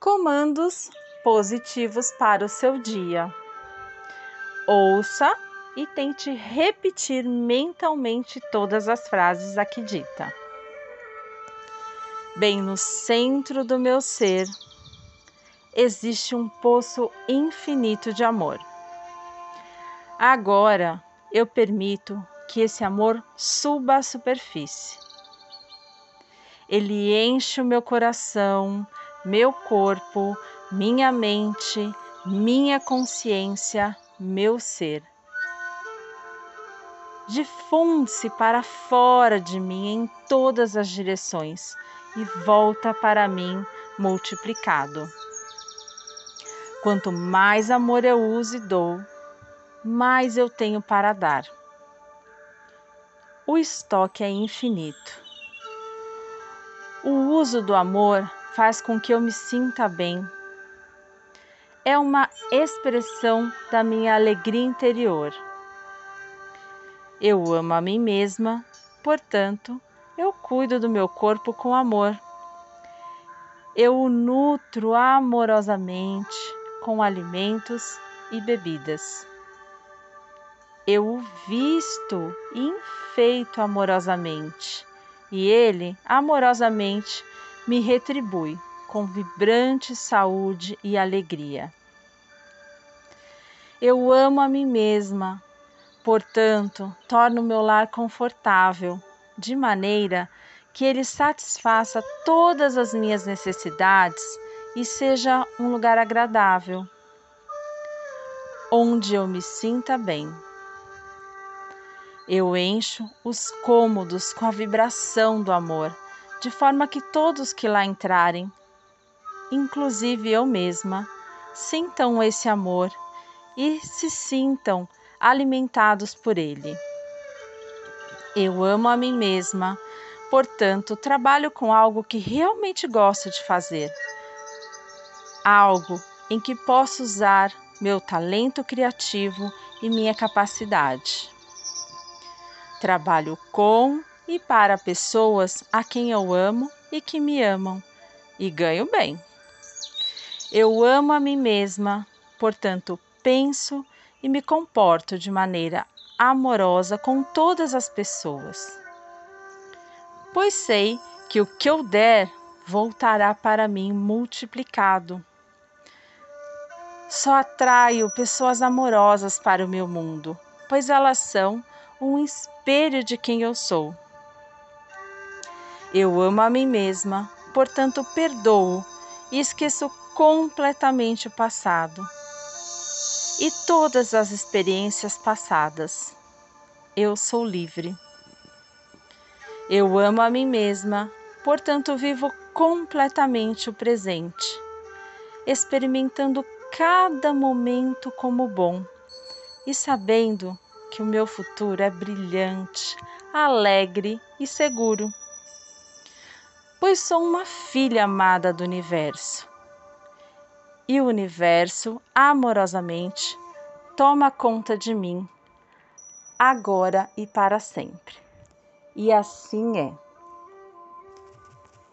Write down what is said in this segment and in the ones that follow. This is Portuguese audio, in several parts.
Comandos positivos para o seu dia. Ouça e tente repetir mentalmente todas as frases aqui dita. Bem no centro do meu ser existe um poço infinito de amor. Agora eu permito que esse amor suba à superfície. Ele enche o meu coração, meu corpo, minha mente, minha consciência, meu ser. Difunde-se para fora de mim em todas as direções e volta para mim multiplicado. Quanto mais amor eu uso e dou, mais eu tenho para dar. O estoque é infinito. O uso do amor faz com que eu me sinta bem. É uma expressão da minha alegria interior. Eu amo a mim mesma, portanto, eu cuido do meu corpo com amor. Eu o nutro amorosamente com alimentos e bebidas. Eu o visto e enfeito amorosamente, e ele amorosamente me retribui com vibrante saúde e alegria. Eu amo a mim mesma, portanto, torno meu lar confortável, de maneira que ele satisfaça todas as minhas necessidades e seja um lugar agradável, onde eu me sinta bem. Eu encho os cômodos com a vibração do amor, de forma que todos que lá entrarem, inclusive eu mesma, sintam esse amor e se sintam alimentados por ele. Eu amo a mim mesma, portanto, trabalho com algo que realmente gosto de fazer algo em que posso usar meu talento criativo e minha capacidade. Trabalho com e para pessoas a quem eu amo e que me amam e ganho bem. Eu amo a mim mesma, portanto, penso e me comporto de maneira amorosa com todas as pessoas. Pois sei que o que eu der voltará para mim multiplicado. Só atraio pessoas amorosas para o meu mundo, pois elas são um espelho de quem eu sou. Eu amo a mim mesma, portanto perdoo e esqueço completamente o passado e todas as experiências passadas. Eu sou livre. Eu amo a mim mesma, portanto vivo completamente o presente, experimentando cada momento como bom e sabendo que o meu futuro é brilhante, alegre e seguro. Pois sou uma filha amada do universo. E o universo, amorosamente, toma conta de mim, agora e para sempre. E assim é.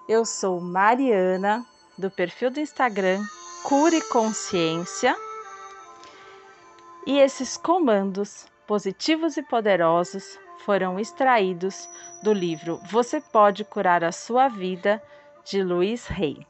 Eu sou Mariana, do perfil do Instagram Cure Consciência. E esses comandos positivos e poderosos foram extraídos do livro Você Pode Curar a Sua Vida, de Luiz Rey.